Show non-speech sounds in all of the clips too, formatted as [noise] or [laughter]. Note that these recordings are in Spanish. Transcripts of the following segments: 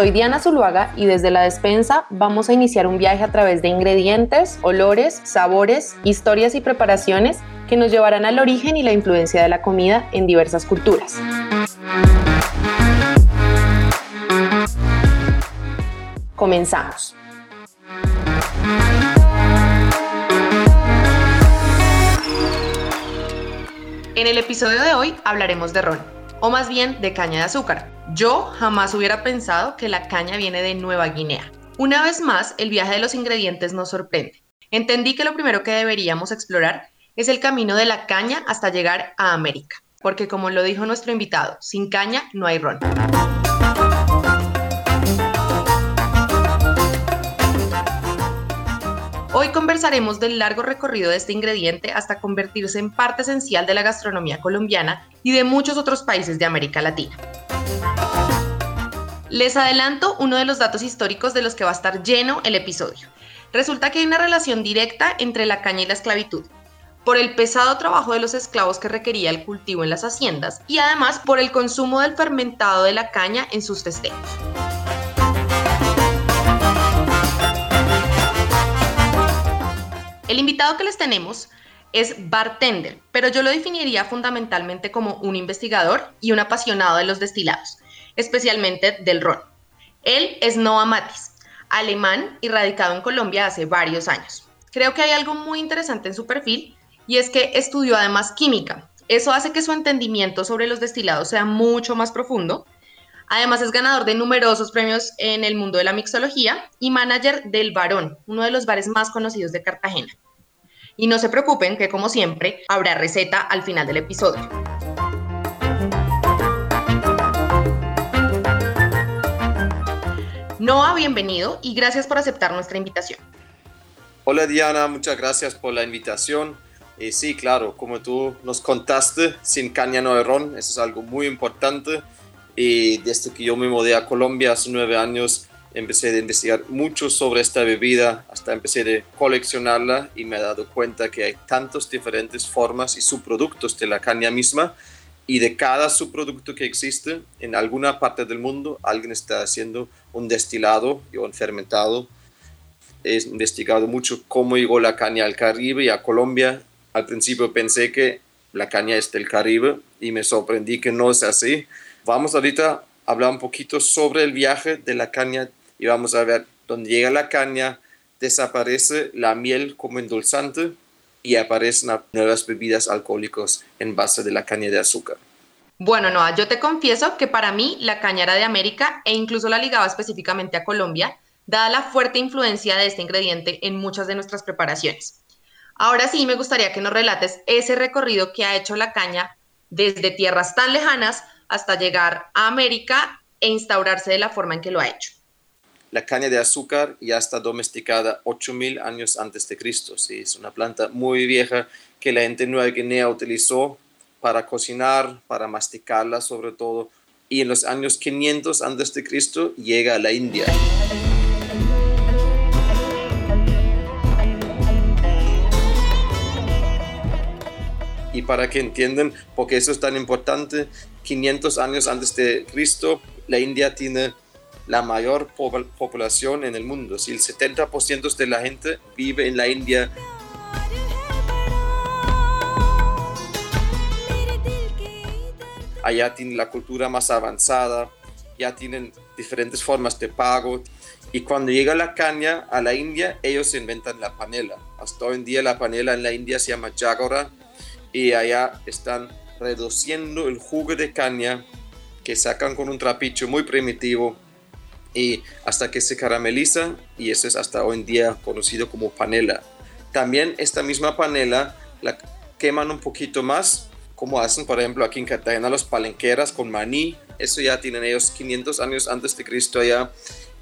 Soy Diana Zuluaga y desde la despensa vamos a iniciar un viaje a través de ingredientes, olores, sabores, historias y preparaciones que nos llevarán al origen y la influencia de la comida en diversas culturas. Comenzamos. En el episodio de hoy hablaremos de ron, o más bien de caña de azúcar, yo jamás hubiera pensado que la caña viene de Nueva Guinea. Una vez más, el viaje de los ingredientes nos sorprende. Entendí que lo primero que deberíamos explorar es el camino de la caña hasta llegar a América, porque como lo dijo nuestro invitado, sin caña no hay ron. Hoy conversaremos del largo recorrido de este ingrediente hasta convertirse en parte esencial de la gastronomía colombiana y de muchos otros países de América Latina. Les adelanto uno de los datos históricos de los que va a estar lleno el episodio. Resulta que hay una relación directa entre la caña y la esclavitud, por el pesado trabajo de los esclavos que requería el cultivo en las haciendas y además por el consumo del fermentado de la caña en sus festejos. El invitado que les tenemos es bartender, pero yo lo definiría fundamentalmente como un investigador y un apasionado de los destilados especialmente del ron. Él es Noah Matis, alemán y radicado en Colombia hace varios años. Creo que hay algo muy interesante en su perfil y es que estudió además química. Eso hace que su entendimiento sobre los destilados sea mucho más profundo. Además es ganador de numerosos premios en el mundo de la mixología y manager del Barón, uno de los bares más conocidos de Cartagena. Y no se preocupen que como siempre habrá receta al final del episodio. Noah, bienvenido y gracias por aceptar nuestra invitación. Hola Diana, muchas gracias por la invitación. Y sí, claro, como tú nos contaste, sin caña no hay ron, eso es algo muy importante. Y desde que yo me mudé a Colombia hace nueve años, empecé a investigar mucho sobre esta bebida, hasta empecé a coleccionarla y me he dado cuenta que hay tantas diferentes formas y subproductos de la caña misma y de cada subproducto que existe en alguna parte del mundo, alguien está haciendo un destilado y un fermentado. He investigado mucho cómo llegó la caña al Caribe y a Colombia. Al principio pensé que la caña es del Caribe y me sorprendí que no es así. Vamos ahorita a hablar un poquito sobre el viaje de la caña y vamos a ver dónde llega la caña, desaparece la miel como endulzante y aparecen nuevas bebidas alcohólicas en base de la caña de azúcar. Bueno, Noah, yo te confieso que para mí la caña era de América e incluso la ligaba específicamente a Colombia, dada la fuerte influencia de este ingrediente en muchas de nuestras preparaciones. Ahora sí me gustaría que nos relates ese recorrido que ha hecho la caña desde tierras tan lejanas hasta llegar a América e instaurarse de la forma en que lo ha hecho la caña de azúcar ya está domesticada 8000 años antes de Cristo. ¿sí? Es una planta muy vieja que la gente Nueva Guinea utilizó para cocinar, para masticarla sobre todo. Y en los años 500 antes de Cristo llega a la India. Y para que entiendan por qué eso es tan importante, 500 años antes de Cristo, la India tiene la mayor población en el mundo. Si el 70% de la gente vive en la India, allá tienen la cultura más avanzada, ya tienen diferentes formas de pago. Y cuando llega la caña a la India, ellos inventan la panela. Hasta hoy en día la panela en la India se llama jagora y allá están reduciendo el jugo de caña que sacan con un trapicho muy primitivo y hasta que se carameliza y eso es hasta hoy en día conocido como panela. También esta misma panela la queman un poquito más, como hacen por ejemplo aquí en Cartagena los palenqueras con maní, eso ya tienen ellos 500 años antes de Cristo allá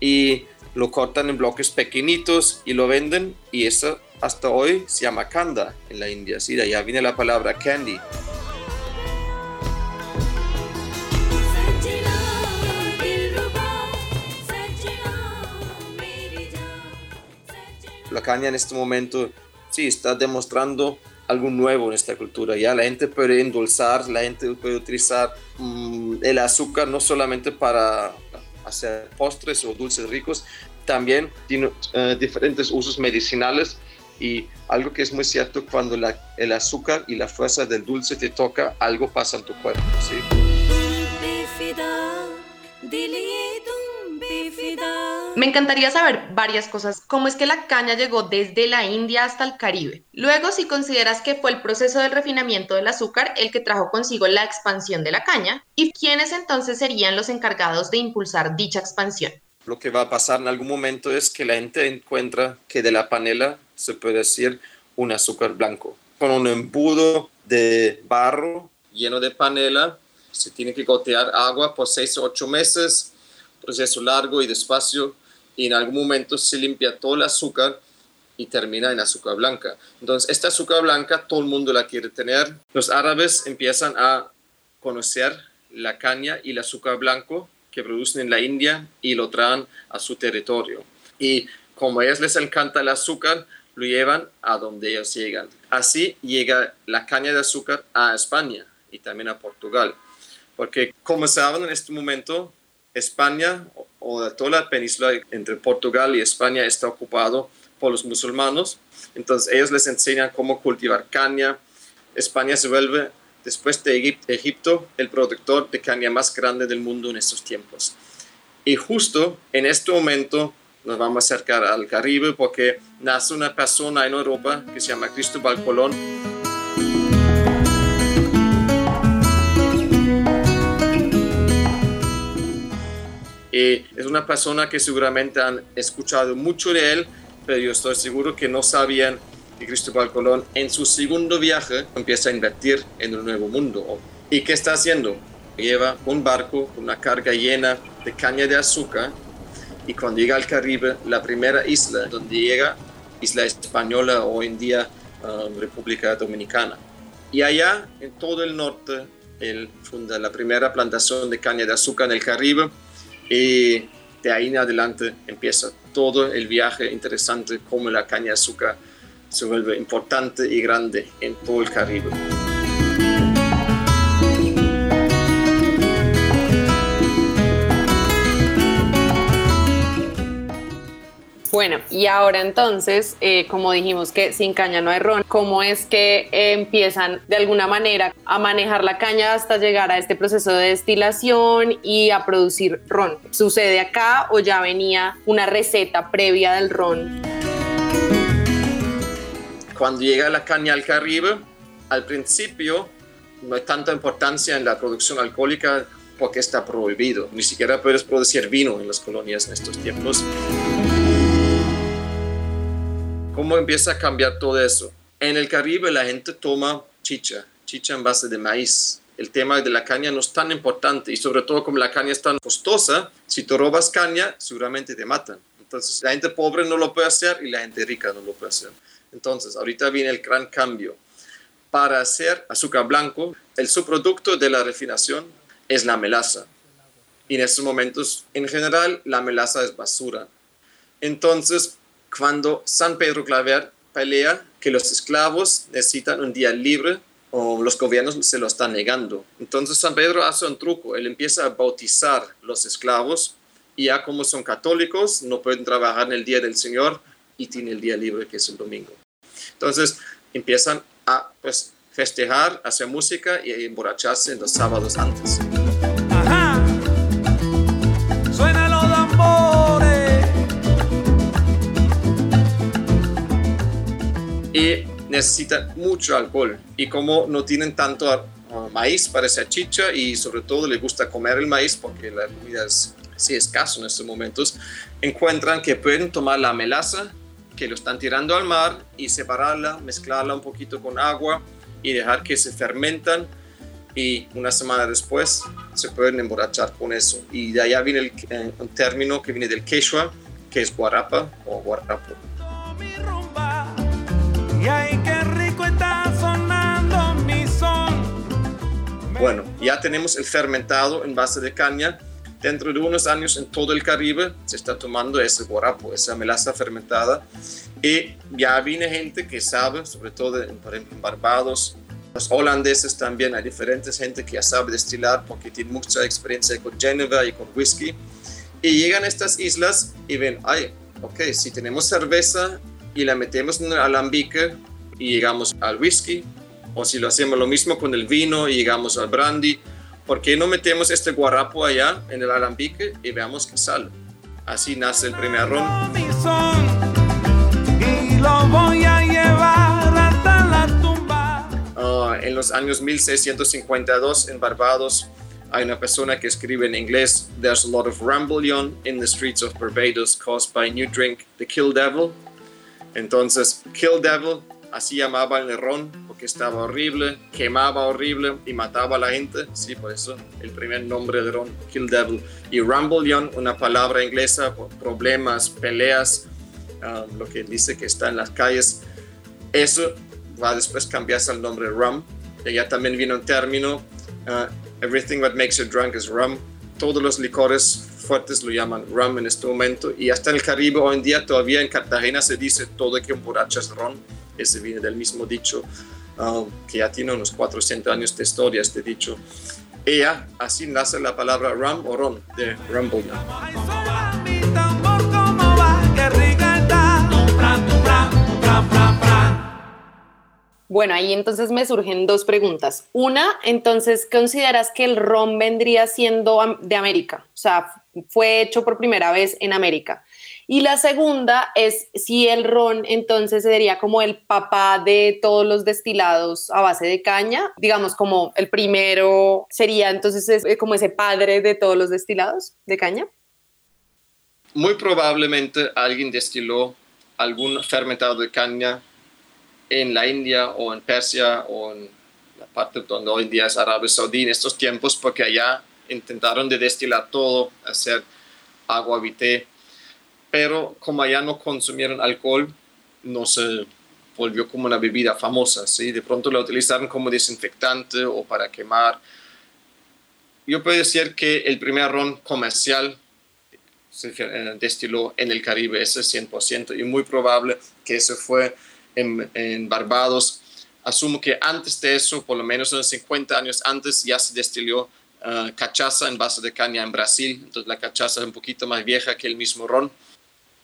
y lo cortan en bloques pequeñitos y lo venden y eso hasta hoy se llama kanda en la India, sí, de allá viene la palabra candy. La caña en este momento sí está demostrando algo nuevo en esta cultura. Ya la gente puede endulzar, la gente puede utilizar mm, el azúcar no solamente para hacer postres o dulces ricos, también tiene eh, diferentes usos medicinales y algo que es muy cierto cuando el azúcar y la fuerza del dulce te toca, algo pasa en tu cuerpo. ¿sí? Me encantaría saber varias cosas. ¿Cómo es que la caña llegó desde la India hasta el Caribe? Luego, si consideras que fue el proceso del refinamiento del azúcar el que trajo consigo la expansión de la caña, ¿y quiénes entonces serían los encargados de impulsar dicha expansión? Lo que va a pasar en algún momento es que la gente encuentra que de la panela se puede decir un azúcar blanco. Con un embudo de barro lleno de panela, se tiene que gotear agua por seis o ocho meses, proceso largo y despacio y en algún momento se limpia todo el azúcar y termina en azúcar blanca. Entonces, esta azúcar blanca todo el mundo la quiere tener. Los árabes empiezan a conocer la caña y el azúcar blanco que producen en la India y lo traen a su territorio. Y como a ellos les encanta el azúcar, lo llevan a donde ellos llegan. Así llega la caña de azúcar a España y también a Portugal. Porque como saben en este momento, España o toda la península entre Portugal y España está ocupado por los musulmanes. Entonces ellos les enseñan cómo cultivar caña. España se vuelve, después de Egipto, el productor de caña más grande del mundo en estos tiempos. Y justo en este momento nos vamos a acercar al Caribe porque nace una persona en Europa que se llama Cristóbal Colón es una persona que seguramente han escuchado mucho de él, pero yo estoy seguro que no sabían que Cristóbal Colón en su segundo viaje empieza a invertir en un nuevo mundo. ¿Y qué está haciendo? Lleva un barco con una carga llena de caña de azúcar y cuando llega al Caribe, la primera isla donde llega, isla española hoy en día um, República Dominicana. Y allá, en todo el norte, él funda la primera plantación de caña de azúcar en el Caribe y de ahí en adelante empieza todo el viaje interesante, cómo la caña de azúcar se vuelve importante y grande en todo el Caribe. Bueno, y ahora entonces, eh, como dijimos que sin caña no hay ron, ¿cómo es que eh, empiezan de alguna manera a manejar la caña hasta llegar a este proceso de destilación y a producir ron? ¿Sucede acá o ya venía una receta previa del ron? Cuando llega la caña al Caribe, al principio no hay tanta importancia en la producción alcohólica porque está prohibido. Ni siquiera puedes producir vino en las colonias en estos tiempos. ¿Cómo empieza a cambiar todo eso? En el Caribe la gente toma chicha, chicha en base de maíz. El tema de la caña no es tan importante y sobre todo como la caña es tan costosa, si tú robas caña seguramente te matan. Entonces la gente pobre no lo puede hacer y la gente rica no lo puede hacer. Entonces ahorita viene el gran cambio. Para hacer azúcar blanco, el subproducto de la refinación es la melaza. Y en estos momentos, en general, la melaza es basura. Entonces, cuando San Pedro Claver pelea que los esclavos necesitan un día libre o los gobiernos se lo están negando. Entonces San Pedro hace un truco, él empieza a bautizar los esclavos y ya como son católicos no pueden trabajar en el día del Señor y tienen el día libre que es el domingo. Entonces empiezan a pues, festejar, hacer música y emborracharse los sábados antes. Necesitan mucho alcohol. Y como no tienen tanto uh, maíz para esa chicha y sobre todo les gusta comer el maíz porque la comida es sí escaso en estos momentos, encuentran que pueden tomar la melaza que lo están tirando al mar y separarla, mezclarla un poquito con agua y dejar que se fermentan y una semana después se pueden emborrachar con eso. Y de allá viene el, eh, un término que viene del quechua, que es guarapa o guarapo. Bueno, ya tenemos el fermentado en base de caña. dentro de unos años en todo el Caribe se está tomando ese guarapo, esa melaza fermentada. Y ya viene gente que sabe, sobre todo ejemplo en Barbados, los holandeses también, hay diferentes gente que ya sabe destilar porque tiene mucha experiencia con Geneva y con whisky. Y llegan a estas islas y ven, ay, ok, si tenemos cerveza y la metemos en el alambique y llegamos al whisky, o si lo hacemos lo mismo con el vino y llegamos al brandy, ¿por qué no metemos este guarapo allá en el alambique y veamos qué sale? Así nace el primer ron. Ah, en los años 1652 en Barbados hay una persona que escribe en inglés, There's a lot of rambullion in the streets of Barbados caused by new drink, the Kill Devil. Entonces, Kill Devil, así llamaban el ron, porque estaba horrible, quemaba horrible y mataba a la gente. Sí, por eso el primer nombre de ron, Kill Devil. Y rambullion, una palabra inglesa, problemas, peleas, um, lo que dice que está en las calles. Eso va a después cambiarse al nombre rum. Y ya también vino un término uh, Everything that makes you drunk is rum. Todos los licores fuertes lo llaman rum en este momento. Y hasta en el Caribe hoy en día, todavía en Cartagena se dice todo que un borracho es ron. Ese viene del mismo dicho, um, que ya tiene unos 400 años de historia este dicho. Ella, así nace la palabra rum o ron de rumble. Bueno, ahí entonces me surgen dos preguntas. Una, entonces, ¿consideras que el ron vendría siendo de América? O sea, fue hecho por primera vez en América. Y la segunda es si el ron entonces sería como el papá de todos los destilados a base de caña, digamos como el primero sería entonces como ese padre de todos los destilados de caña. Muy probablemente alguien destiló algún fermentado de caña en la India o en Persia o en la parte donde hoy en día es Arabia Saudí en estos tiempos, porque allá intentaron de destilar todo, hacer agua vité, pero como allá no consumieron alcohol, no se volvió como una bebida famosa, ¿sí? De pronto la utilizaron como desinfectante o para quemar. Yo puedo decir que el primer ron comercial se destiló en el Caribe, ese es 100%, y muy probable que ese fue en, Barbados. Asumo que antes de eso, por lo menos unos 50 años antes, ya se destiló uh, cachaza en base de caña en Brasil. Entonces la cachaza es un poquito más vieja que el mismo ron.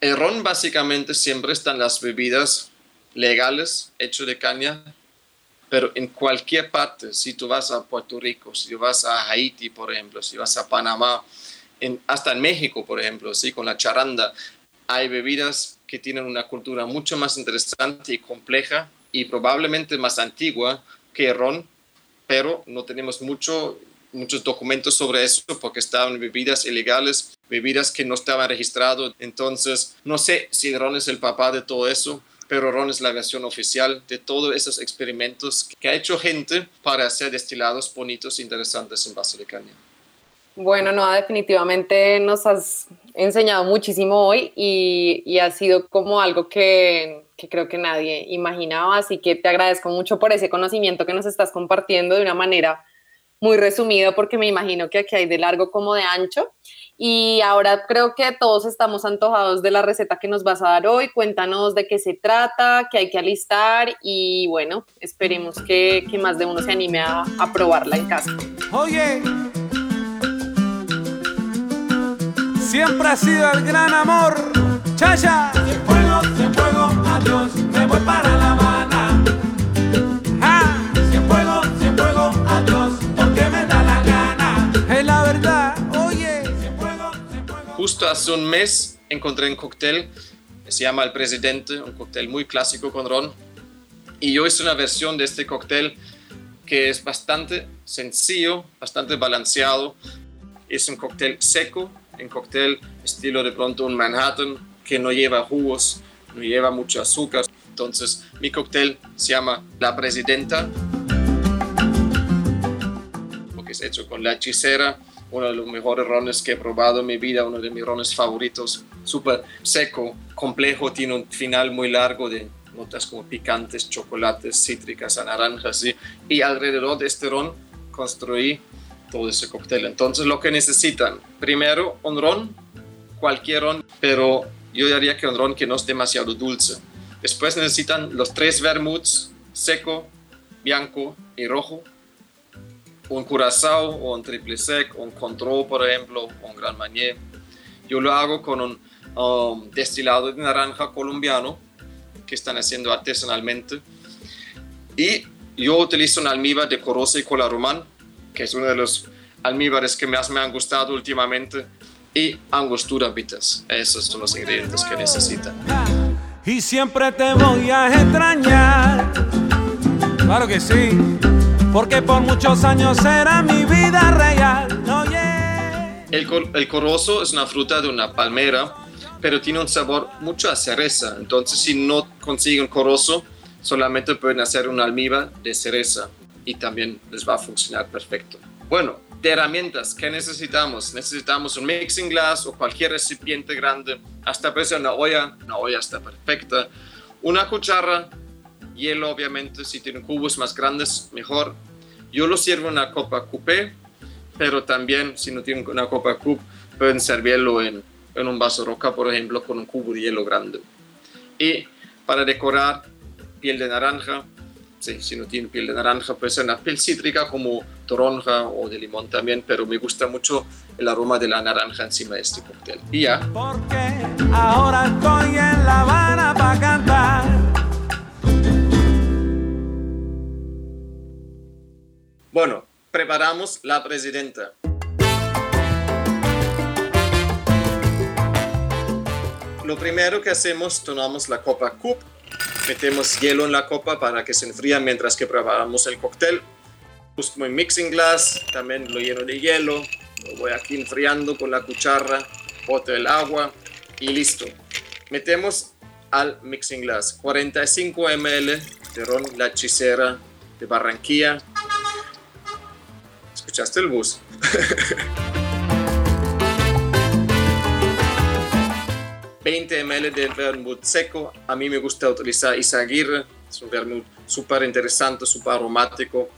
El ron básicamente siempre está en las bebidas legales hecho de caña, pero en cualquier parte, si tú vas a Puerto Rico, si vas a Haití, por ejemplo, si vas a Panamá, en, hasta en México, por ejemplo, ¿sí? con la charanda, hay bebidas que tienen una cultura mucho más interesante y compleja y probablemente más antigua que ron, pero no tenemos mucho, muchos documentos sobre eso porque estaban bebidas ilegales, bebidas que no estaban registradas. Entonces, no sé si el ron es el papá de todo eso, pero ron es la versión oficial de todos esos experimentos que ha hecho gente para hacer destilados bonitos e interesantes en base de caña. Bueno, no, definitivamente nos has enseñado muchísimo hoy y, ha sido como algo que, creo que nadie imaginaba, así que te agradezco mucho por ese conocimiento que nos estás compartiendo de una manera muy resumida porque me imagino que aquí hay de largo como de ancho. Y ahora creo que todos estamos antojados de la receta que nos vas a dar hoy. Cuéntanos de qué se trata, qué hay que alistar y bueno, esperemos que, más de uno se anime a, a probarla en casa. Oye. Siempre ha sido el gran amor. Chaya. Si fuego, si fuego, adiós, me voy para La Habana. Ah. Si fuego, si fuego, adiós, porque me da la gana. Es la verdad, oye. Si fuego, si fuego. Justo hace un mes encontré un cóctel que se llama El Presidente, un cóctel muy clásico con ron. Y yo hice una versión de este cóctel que es bastante sencillo, bastante balanceado. Es un cóctel seco, en cóctel estilo de pronto un Manhattan que no lleva jugos, no lleva mucho azúcar. Entonces mi cóctel se llama La Presidenta, porque es hecho con la hechicera, uno de los mejores rones que he probado en mi vida, uno de mis rones favoritos, súper seco, complejo, tiene un final muy largo de notas como picantes, chocolates, cítricas, naranjas, y alrededor de este ron construí todo ese cóctel. Entonces lo que necesitan, primero un ron, cualquier ron, pero yo diría que un ron que no es demasiado dulce. Después necesitan los tres vermuts, seco, blanco y rojo. Un curazao o un triple sec, un control por ejemplo, un gran marnier. Yo lo hago con un um, destilado de naranja colombiano que están haciendo artesanalmente. Y yo utilizo un almíbar de Corozo y Cola Román, que es uno de los almíbares que más me han gustado últimamente, y angostura vitas. Esos son los ingredientes que necesitan. Y siempre te voy a extrañar. Claro que sí, porque por muchos años era mi vida real. Oye. El, el corozo es una fruta de una palmera pero tiene un sabor mucho a cereza. Entonces, si no consiguen corozo, solamente pueden hacer un almíbar de cereza también les va a funcionar perfecto. Bueno, de herramientas, ¿qué necesitamos? Necesitamos un mixing glass o cualquier recipiente grande, hasta pues una olla, una olla está perfecta, una cuchara, hielo obviamente, si tienen cubos más grandes, mejor. Yo lo sirvo en una copa coupé, pero también si no tienen una copa coupe, pueden servirlo en en un vaso roca, por ejemplo, con un cubo de hielo grande. Y para decorar, piel de naranja, sí, si no tiene piel de naranja, puede ser una piel cítrica como toronja o de limón también, pero me gusta mucho el aroma de la naranja encima de este cóctel. Y ya. Porque ahora estoy en La Habana para cantar. Bueno, preparamos la presidenta. Lo primero que hacemos, tomamos la copa cup, metemos hielo en la copa para que se enfríe mientras que preparamos el cóctel. Busco mi mixing glass, también lo lleno de hielo, lo voy aquí enfriando con la cuchara, boto el agua y listo. Metemos al mixing glass 45 ml de ron La Hechicera de Barranquilla. ¿Escuchaste el bus? [laughs] 20 ml de vermut seco. A mí me gusta utilizar Isaguirre, es un vermut súper interesante, súper aromático.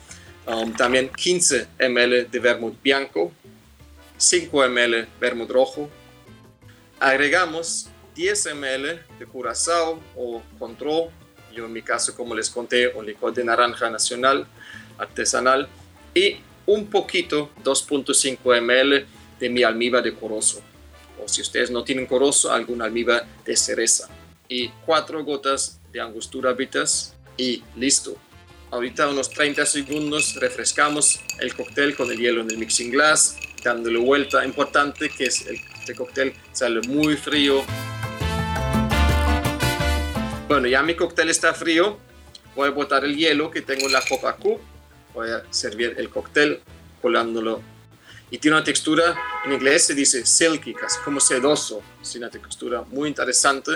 Um, también 15 ml de vermut blanco, 5 ml vermut rojo. Agregamos 10 ml de curazao o control. Yo en mi caso, como les conté, un licor de naranja nacional artesanal y un poquito, 2.5 ml de mi almíbar de corozo o si ustedes no tienen corozo, algún almíbar de cereza. Y cuatro gotas de angostura vitas y listo. Ahorita unos 30 segundos refrescamos el cóctel con el hielo en el mixing glass, dándole vuelta. Importante que es el, este cóctel sale muy frío. Bueno, ya mi cóctel está frío. Voy a botar el hielo que tengo en la copa Q. Voy a servir el cóctel colándolo y tiene una textura, en inglés se dice silky, casi como sedoso, es una textura muy interesante.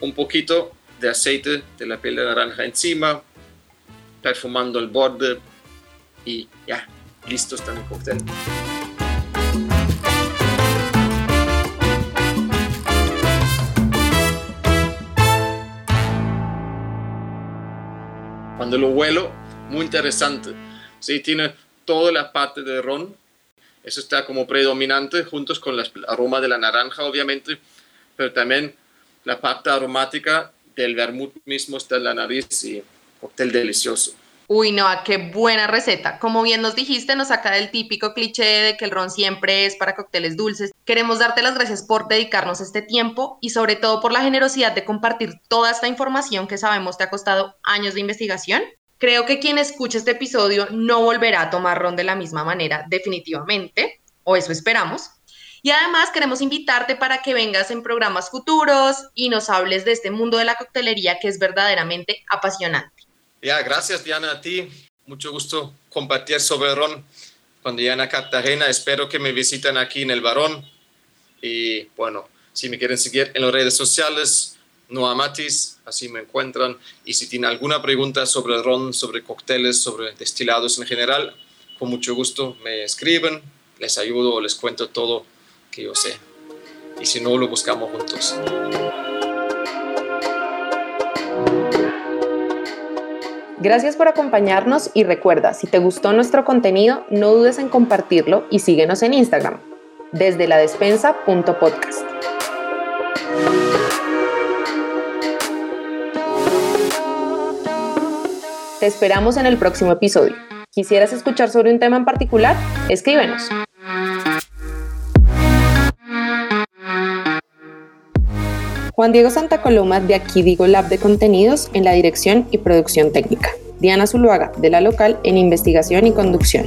Un poquito de aceite de la piel de naranja encima, perfumando el borde y ya, listo está mi cóctel. Cuando lo huelo, muy interesante. Sí, tiene toda la parte de ron, eso está como predominante juntos con el aroma de la naranja, obviamente, pero también la parte aromática del vermut mismo está en la nariz y cóctel delicioso. Uy, no, qué buena receta. Como bien nos dijiste, nos saca del típico cliché de que el ron siempre es para cócteles dulces. Queremos darte las gracias por dedicarnos este tiempo y sobre todo por la generosidad de compartir toda esta información que sabemos te ha costado años de investigación Creo que quien escuche este episodio no volverá a tomar ron de la misma manera, definitivamente, o eso esperamos. Y además queremos invitarte para que vengas en programas futuros y nos hables de este mundo de la coctelería que es verdaderamente apasionante. Ya, gracias Diana a ti. Mucho gusto compartir sobre ron con Diana Cartagena. Espero que me visiten aquí en el Barón. Y bueno, si me quieren seguir en las redes sociales, Noah Matis, así me encuentran. Y si tienen alguna pregunta sobre ron, sobre cócteles, sobre destilados en general, con mucho gusto me escriben, les ayudo o les cuento todo que yo sé. Y si no, lo buscamos juntos. Gracias por acompañarnos y recuerda, si te gustó nuestro contenido, no dudes en compartirlo y síguenos en Instagram, desde la despensa.podcast. Te esperamos en el próximo episodio. ¿Quisieras escuchar sobre un tema en particular? Escríbenos. Juan Diego Santa Coloma de Aquí Digo Lab de Contenidos en la dirección y producción técnica. Diana Zuluaga de la local en investigación y conducción.